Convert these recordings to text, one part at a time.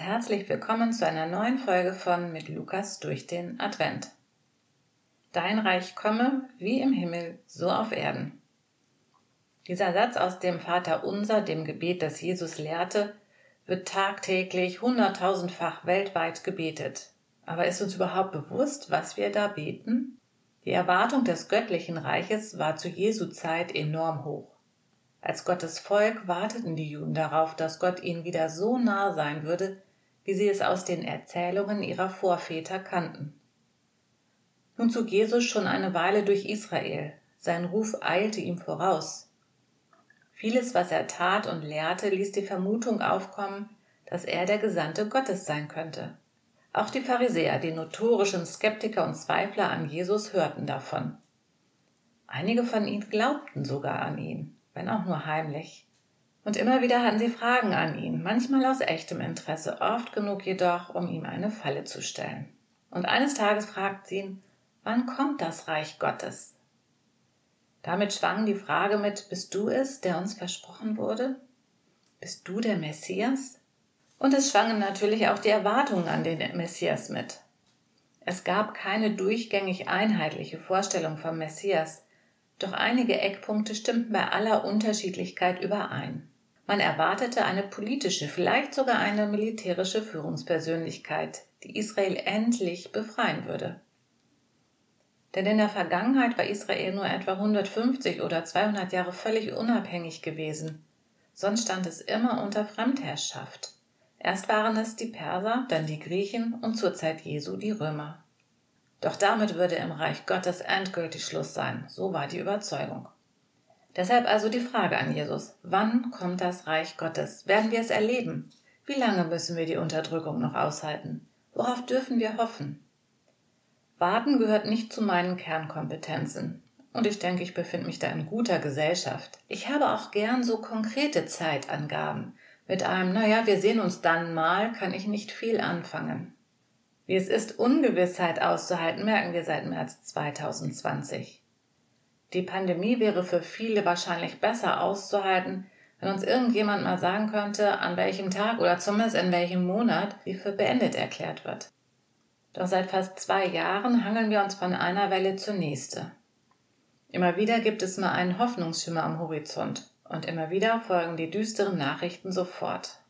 herzlich willkommen zu einer neuen Folge von Mit Lukas durch den Advent. Dein Reich komme, wie im Himmel, so auf Erden. Dieser Satz aus dem Vater Unser, dem Gebet, das Jesus lehrte, wird tagtäglich hunderttausendfach weltweit gebetet. Aber ist uns überhaupt bewusst, was wir da beten? Die Erwartung des göttlichen Reiches war zu Jesu Zeit enorm hoch. Als Gottes Volk warteten die Juden darauf, dass Gott ihnen wieder so nah sein würde, wie sie es aus den Erzählungen ihrer Vorväter kannten. Nun zog Jesus schon eine Weile durch Israel, sein Ruf eilte ihm voraus. Vieles, was er tat und lehrte, ließ die Vermutung aufkommen, dass er der Gesandte Gottes sein könnte. Auch die Pharisäer, die notorischen Skeptiker und Zweifler an Jesus, hörten davon. Einige von ihnen glaubten sogar an ihn wenn auch nur heimlich. Und immer wieder hatten sie Fragen an ihn, manchmal aus echtem Interesse, oft genug jedoch, um ihm eine Falle zu stellen. Und eines Tages fragt sie ihn, wann kommt das Reich Gottes? Damit schwang die Frage mit, bist du es, der uns versprochen wurde? Bist du der Messias? Und es schwangen natürlich auch die Erwartungen an den Messias mit. Es gab keine durchgängig einheitliche Vorstellung vom Messias, doch einige Eckpunkte stimmten bei aller Unterschiedlichkeit überein. Man erwartete eine politische, vielleicht sogar eine militärische Führungspersönlichkeit, die Israel endlich befreien würde. Denn in der Vergangenheit war Israel nur etwa 150 oder 200 Jahre völlig unabhängig gewesen. Sonst stand es immer unter Fremdherrschaft. Erst waren es die Perser, dann die Griechen und zur Zeit Jesu die Römer. Doch damit würde im Reich Gottes endgültig Schluss sein, so war die Überzeugung. Deshalb also die Frage an Jesus, wann kommt das Reich Gottes? Werden wir es erleben? Wie lange müssen wir die Unterdrückung noch aushalten? Worauf dürfen wir hoffen? Warten gehört nicht zu meinen Kernkompetenzen. Und ich denke, ich befinde mich da in guter Gesellschaft. Ich habe auch gern so konkrete Zeitangaben. Mit einem, naja, wir sehen uns dann mal, kann ich nicht viel anfangen. Wie es ist, Ungewissheit auszuhalten, merken wir seit März 2020. Die Pandemie wäre für viele wahrscheinlich besser auszuhalten, wenn uns irgendjemand mal sagen könnte, an welchem Tag oder zumindest in welchem Monat sie für beendet erklärt wird. Doch seit fast zwei Jahren hangeln wir uns von einer Welle zur nächste. Immer wieder gibt es mal einen Hoffnungsschimmer am Horizont und immer wieder folgen die düsteren Nachrichten sofort.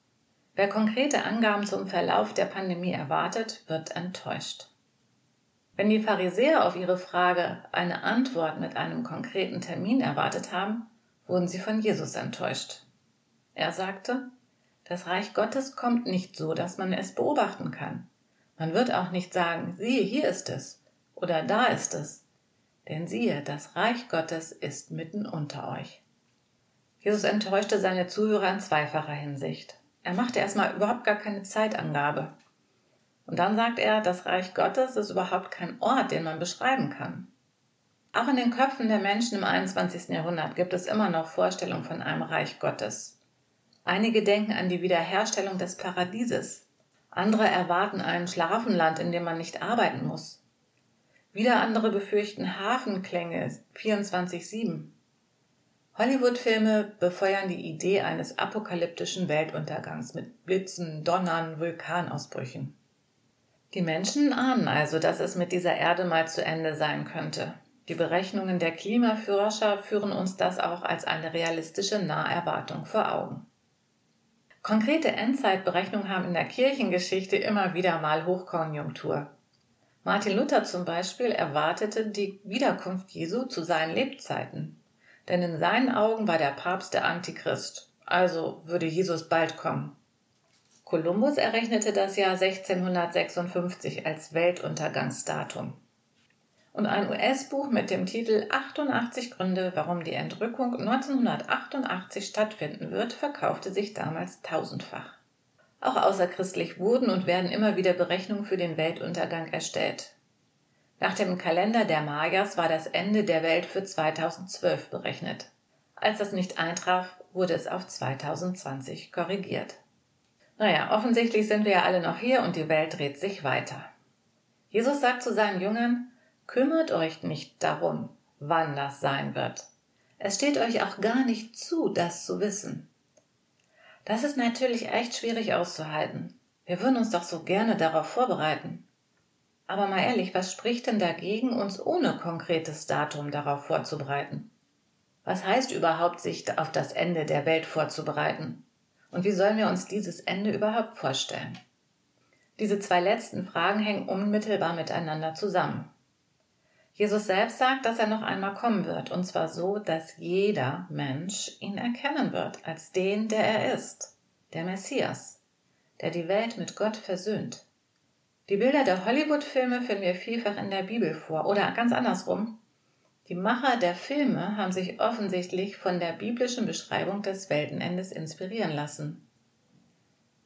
Wer konkrete Angaben zum Verlauf der Pandemie erwartet, wird enttäuscht. Wenn die Pharisäer auf ihre Frage eine Antwort mit einem konkreten Termin erwartet haben, wurden sie von Jesus enttäuscht. Er sagte, das Reich Gottes kommt nicht so, dass man es beobachten kann. Man wird auch nicht sagen, siehe, hier ist es oder da ist es. Denn siehe, das Reich Gottes ist mitten unter euch. Jesus enttäuschte seine Zuhörer in zweifacher Hinsicht. Er machte erstmal überhaupt gar keine Zeitangabe. Und dann sagt er, das Reich Gottes ist überhaupt kein Ort, den man beschreiben kann. Auch in den Köpfen der Menschen im 21. Jahrhundert gibt es immer noch Vorstellungen von einem Reich Gottes. Einige denken an die Wiederherstellung des Paradieses. Andere erwarten ein Schlafenland, in dem man nicht arbeiten muss. Wieder andere befürchten Hafenklänge 24-7. Hollywood-Filme befeuern die Idee eines apokalyptischen Weltuntergangs mit Blitzen, Donnern, Vulkanausbrüchen. Die Menschen ahnen also, dass es mit dieser Erde mal zu Ende sein könnte. Die Berechnungen der Klimaforscher führen uns das auch als eine realistische Naherwartung vor Augen. Konkrete Endzeitberechnungen haben in der Kirchengeschichte immer wieder mal Hochkonjunktur. Martin Luther zum Beispiel erwartete die Wiederkunft Jesu zu seinen Lebzeiten denn in seinen Augen war der Papst der Antichrist, also würde Jesus bald kommen. Kolumbus errechnete das Jahr 1656 als Weltuntergangsdatum. Und ein US-Buch mit dem Titel 88 Gründe, warum die Entrückung 1988 stattfinden wird, verkaufte sich damals tausendfach. Auch außerchristlich wurden und werden immer wieder Berechnungen für den Weltuntergang erstellt. Nach dem Kalender der Mayas war das Ende der Welt für 2012 berechnet. Als das nicht eintraf, wurde es auf 2020 korrigiert. Naja, offensichtlich sind wir ja alle noch hier und die Welt dreht sich weiter. Jesus sagt zu seinen Jüngern, kümmert euch nicht darum, wann das sein wird. Es steht euch auch gar nicht zu, das zu wissen. Das ist natürlich echt schwierig auszuhalten. Wir würden uns doch so gerne darauf vorbereiten. Aber mal ehrlich, was spricht denn dagegen, uns ohne konkretes Datum darauf vorzubereiten? Was heißt überhaupt, sich auf das Ende der Welt vorzubereiten? Und wie sollen wir uns dieses Ende überhaupt vorstellen? Diese zwei letzten Fragen hängen unmittelbar miteinander zusammen. Jesus selbst sagt, dass er noch einmal kommen wird, und zwar so, dass jeder Mensch ihn erkennen wird als den, der er ist, der Messias, der die Welt mit Gott versöhnt. Die Bilder der Hollywood-Filme finden wir vielfach in der Bibel vor, oder ganz andersrum. Die Macher der Filme haben sich offensichtlich von der biblischen Beschreibung des Weltenendes inspirieren lassen.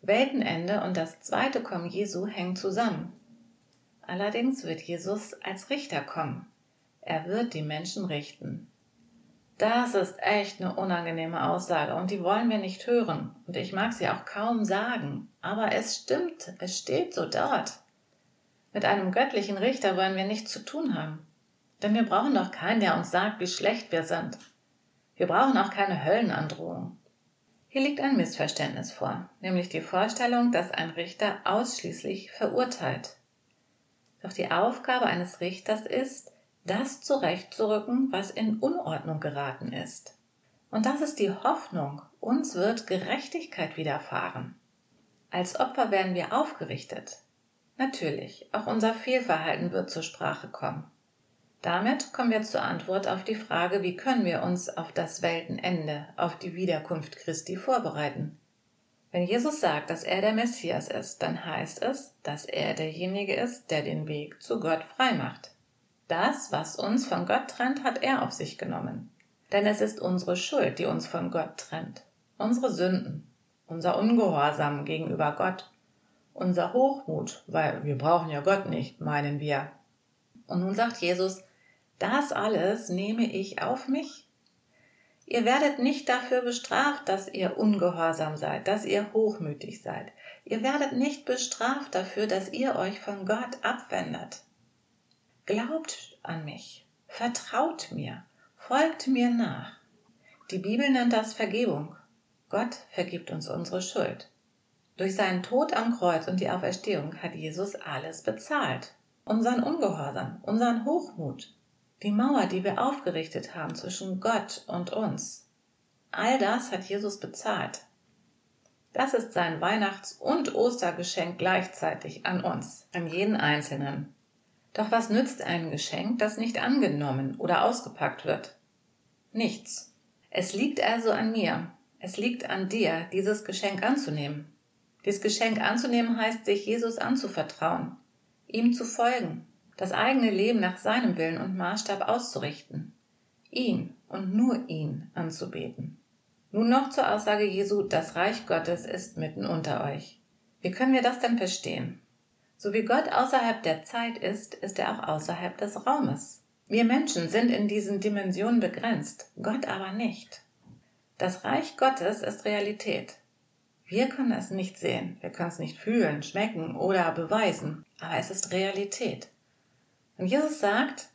Weltenende und das zweite Kommen Jesu hängen zusammen. Allerdings wird Jesus als Richter kommen. Er wird die Menschen richten. Das ist echt eine unangenehme Aussage und die wollen wir nicht hören. Und ich mag sie auch kaum sagen. Aber es stimmt, es steht so dort. Mit einem göttlichen Richter wollen wir nichts zu tun haben. Denn wir brauchen doch keinen, der uns sagt, wie schlecht wir sind. Wir brauchen auch keine Höllenandrohung. Hier liegt ein Missverständnis vor, nämlich die Vorstellung, dass ein Richter ausschließlich verurteilt. Doch die Aufgabe eines Richters ist, das zurechtzurücken, was in Unordnung geraten ist. Und das ist die Hoffnung, uns wird Gerechtigkeit widerfahren. Als Opfer werden wir aufgerichtet. Natürlich, auch unser Fehlverhalten wird zur Sprache kommen. Damit kommen wir zur Antwort auf die Frage, wie können wir uns auf das Weltenende, auf die Wiederkunft Christi vorbereiten. Wenn Jesus sagt, dass er der Messias ist, dann heißt es, dass er derjenige ist, der den Weg zu Gott frei macht. Das, was uns von Gott trennt, hat er auf sich genommen. Denn es ist unsere Schuld, die uns von Gott trennt. Unsere Sünden, unser Ungehorsam gegenüber Gott, unser Hochmut, weil wir brauchen ja Gott nicht, meinen wir. Und nun sagt Jesus, das alles nehme ich auf mich. Ihr werdet nicht dafür bestraft, dass ihr ungehorsam seid, dass ihr hochmütig seid. Ihr werdet nicht bestraft dafür, dass ihr euch von Gott abwendet. Glaubt an mich, vertraut mir, folgt mir nach. Die Bibel nennt das Vergebung. Gott vergibt uns unsere Schuld. Durch seinen Tod am Kreuz und die Auferstehung hat Jesus alles bezahlt. Unseren Ungehorsam, unseren Hochmut, die Mauer, die wir aufgerichtet haben zwischen Gott und uns. All das hat Jesus bezahlt. Das ist sein Weihnachts- und Ostergeschenk gleichzeitig an uns, an jeden Einzelnen. Doch was nützt ein Geschenk, das nicht angenommen oder ausgepackt wird? Nichts. Es liegt also an mir, es liegt an dir, dieses Geschenk anzunehmen. Dieses Geschenk anzunehmen heißt, sich Jesus anzuvertrauen, ihm zu folgen, das eigene Leben nach seinem Willen und Maßstab auszurichten, ihn und nur ihn anzubeten. Nun noch zur Aussage Jesu, das Reich Gottes ist mitten unter euch. Wie können wir das denn verstehen? So wie Gott außerhalb der Zeit ist, ist er auch außerhalb des Raumes. Wir Menschen sind in diesen Dimensionen begrenzt, Gott aber nicht. Das Reich Gottes ist Realität. Wir können es nicht sehen, wir können es nicht fühlen, schmecken oder beweisen, aber es ist Realität. Und Jesus sagt,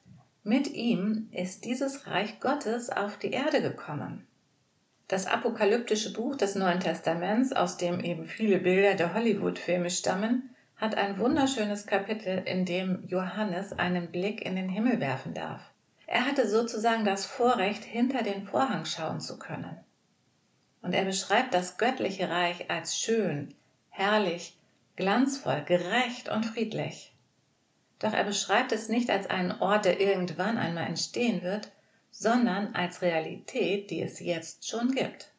mit ihm ist dieses Reich Gottes auf die Erde gekommen. Das apokalyptische Buch des Neuen Testaments, aus dem eben viele Bilder der Hollywood-Filme stammen, hat ein wunderschönes Kapitel, in dem Johannes einen Blick in den Himmel werfen darf. Er hatte sozusagen das Vorrecht, hinter den Vorhang schauen zu können. Und er beschreibt das göttliche Reich als schön, herrlich, glanzvoll, gerecht und friedlich. Doch er beschreibt es nicht als einen Ort, der irgendwann einmal entstehen wird, sondern als Realität, die es jetzt schon gibt.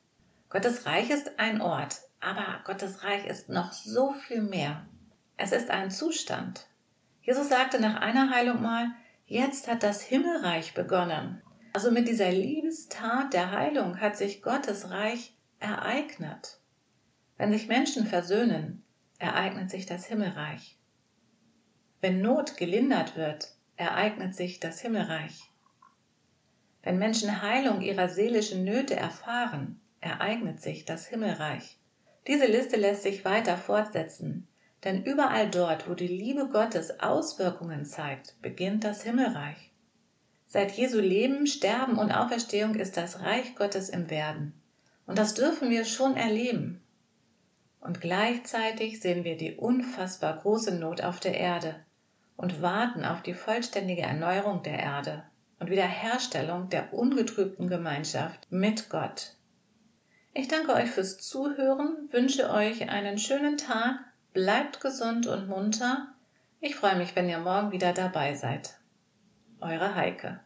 Gottes Reich ist ein Ort, aber Gottes Reich ist noch so viel mehr. Es ist ein Zustand. Jesus sagte nach einer Heilung mal, jetzt hat das Himmelreich begonnen. Also mit dieser Liebestat der Heilung hat sich Gottes Reich ereignet. Wenn sich Menschen versöhnen, ereignet sich das Himmelreich. Wenn Not gelindert wird, ereignet sich das Himmelreich. Wenn Menschen Heilung ihrer seelischen Nöte erfahren, ereignet sich das Himmelreich. Diese Liste lässt sich weiter fortsetzen, denn überall dort, wo die Liebe Gottes Auswirkungen zeigt, beginnt das Himmelreich. Seit Jesu Leben, Sterben und Auferstehung ist das Reich Gottes im Werden. Und das dürfen wir schon erleben. Und gleichzeitig sehen wir die unfassbar große Not auf der Erde und warten auf die vollständige Erneuerung der Erde und Wiederherstellung der ungetrübten Gemeinschaft mit Gott. Ich danke euch fürs Zuhören, wünsche euch einen schönen Tag, bleibt gesund und munter. Ich freue mich, wenn ihr morgen wieder dabei seid. Eure Heike.